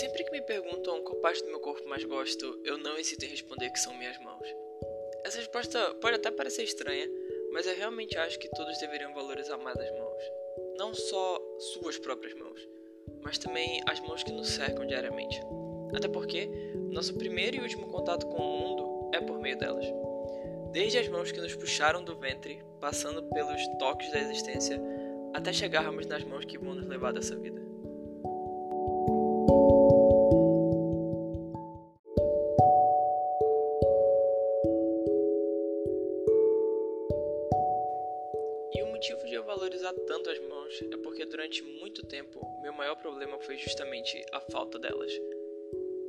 Sempre que me perguntam qual parte do meu corpo mais gosto, eu não hesito em responder que são minhas mãos. Essa resposta pode até parecer estranha, mas eu realmente acho que todos deveriam valorizar mais as mãos. Não só suas próprias mãos, mas também as mãos que nos cercam diariamente. Até porque nosso primeiro e último contato com o mundo é por meio delas. Desde as mãos que nos puxaram do ventre, passando pelos toques da existência, até chegarmos nas mãos que vão nos levar dessa vida. E o motivo de eu valorizar tanto as mãos é porque durante muito tempo meu maior problema foi justamente a falta delas.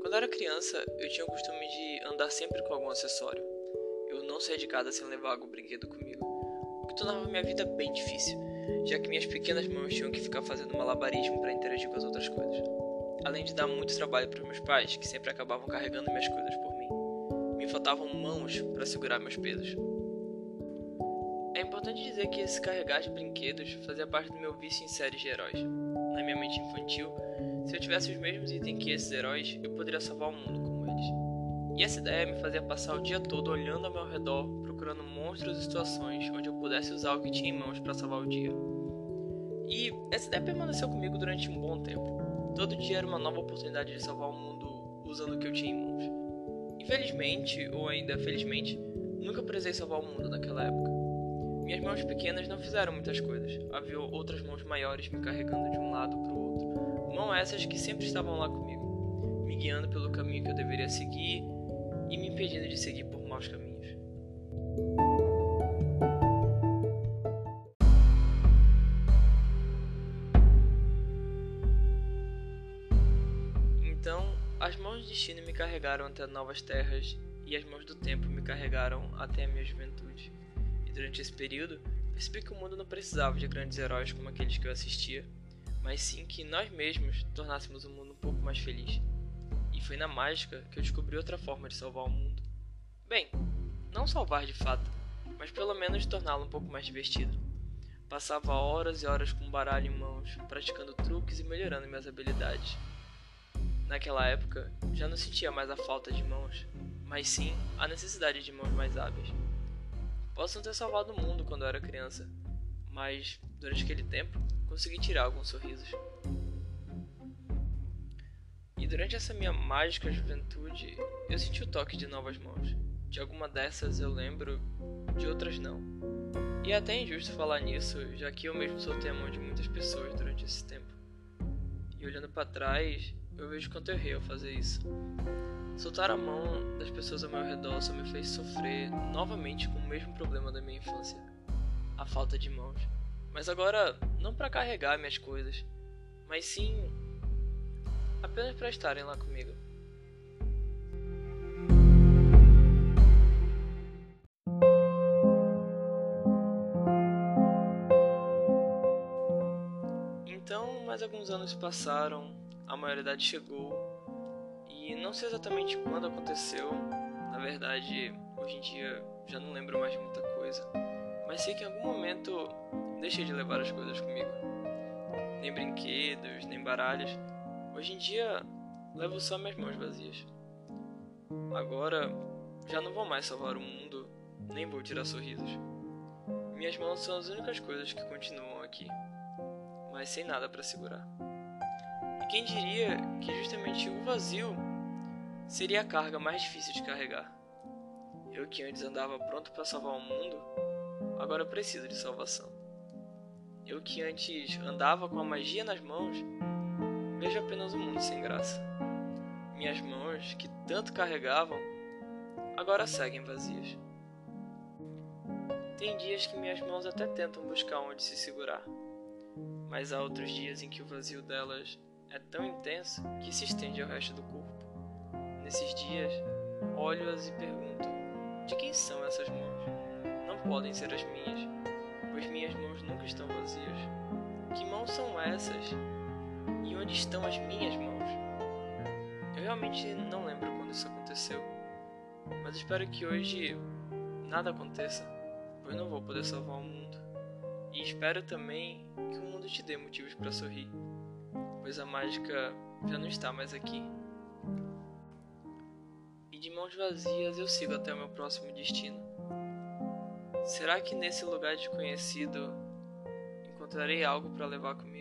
Quando era criança, eu tinha o costume de andar sempre com algum acessório. Eu não saía de casa sem levar algum brinquedo comigo, o que tornava minha vida bem difícil, já que minhas pequenas mãos tinham que ficar fazendo malabarismo para interagir com as outras coisas. Além de dar muito trabalho para meus pais, que sempre acabavam carregando minhas coisas por mim. Me faltavam mãos para segurar meus pesos. Importante dizer que esse carregar de brinquedos fazia parte do meu vício em séries de heróis. Na minha mente infantil, se eu tivesse os mesmos itens que esses heróis, eu poderia salvar o mundo como eles. E essa ideia me fazia passar o dia todo olhando ao meu redor, procurando monstros e situações onde eu pudesse usar o que tinha em mãos para salvar o dia. E essa ideia permaneceu comigo durante um bom tempo. Todo dia era uma nova oportunidade de salvar o mundo usando o que eu tinha em mãos. Infelizmente, ou ainda felizmente, nunca precisei salvar o mundo naquela época. Minhas mãos pequenas não fizeram muitas coisas. Havia outras mãos maiores me carregando de um lado para o outro. Mãos essas que sempre estavam lá comigo, me guiando pelo caminho que eu deveria seguir e me impedindo de seguir por maus caminhos. Então, as mãos do destino me carregaram até novas terras e as mãos do tempo me carregaram até a minha juventude. Durante esse período, percebi que o mundo não precisava de grandes heróis como aqueles que eu assistia, mas sim que nós mesmos tornássemos o mundo um pouco mais feliz. E foi na mágica que eu descobri outra forma de salvar o mundo. Bem, não salvar de fato, mas pelo menos torná-lo um pouco mais divertido. Passava horas e horas com um baralho em mãos, praticando truques e melhorando minhas habilidades. Naquela época, já não sentia mais a falta de mãos, mas sim a necessidade de mãos mais hábeis. Posso não ter salvado o mundo quando eu era criança, mas durante aquele tempo consegui tirar alguns sorrisos. E durante essa minha mágica juventude, eu senti o toque de novas mãos. De alguma dessas eu lembro, de outras não. E é até injusto falar nisso, já que eu mesmo soltei a mão de muitas pessoas durante esse tempo. E olhando para trás, eu vejo quanto errei ao fazer isso. Soltar a mão das pessoas ao meu redor só me fez sofrer novamente com o mesmo problema da minha infância: a falta de mãos. Mas agora, não para carregar minhas coisas, mas sim apenas para estarem lá comigo. Então, mais alguns anos passaram, a maioridade chegou e não sei exatamente quando aconteceu. Na verdade, hoje em dia já não lembro mais de muita coisa, mas sei que em algum momento deixei de levar as coisas comigo. Nem brinquedos, nem baralhos. Hoje em dia levo só minhas mãos vazias. Agora já não vou mais salvar o mundo, nem vou tirar sorrisos. Minhas mãos são as únicas coisas que continuam aqui, mas sem nada para segurar. Quem diria que justamente o vazio seria a carga mais difícil de carregar? Eu que antes andava pronto para salvar o mundo, agora preciso de salvação. Eu que antes andava com a magia nas mãos, vejo apenas um mundo sem graça. Minhas mãos, que tanto carregavam, agora seguem vazias. Tem dias que minhas mãos até tentam buscar onde se segurar, mas há outros dias em que o vazio delas é tão intenso que se estende ao resto do corpo. Nesses dias, olho-as e pergunto: de quem são essas mãos? Não podem ser as minhas, pois minhas mãos nunca estão vazias. Que mãos são essas? E onde estão as minhas mãos? Eu realmente não lembro quando isso aconteceu, mas espero que hoje nada aconteça, pois não vou poder salvar o mundo. E espero também que o mundo te dê motivos para sorrir, pois a mágica já não está mais aqui. E de mãos vazias eu sigo até o meu próximo destino. Será que nesse lugar desconhecido encontrarei algo para levar comigo?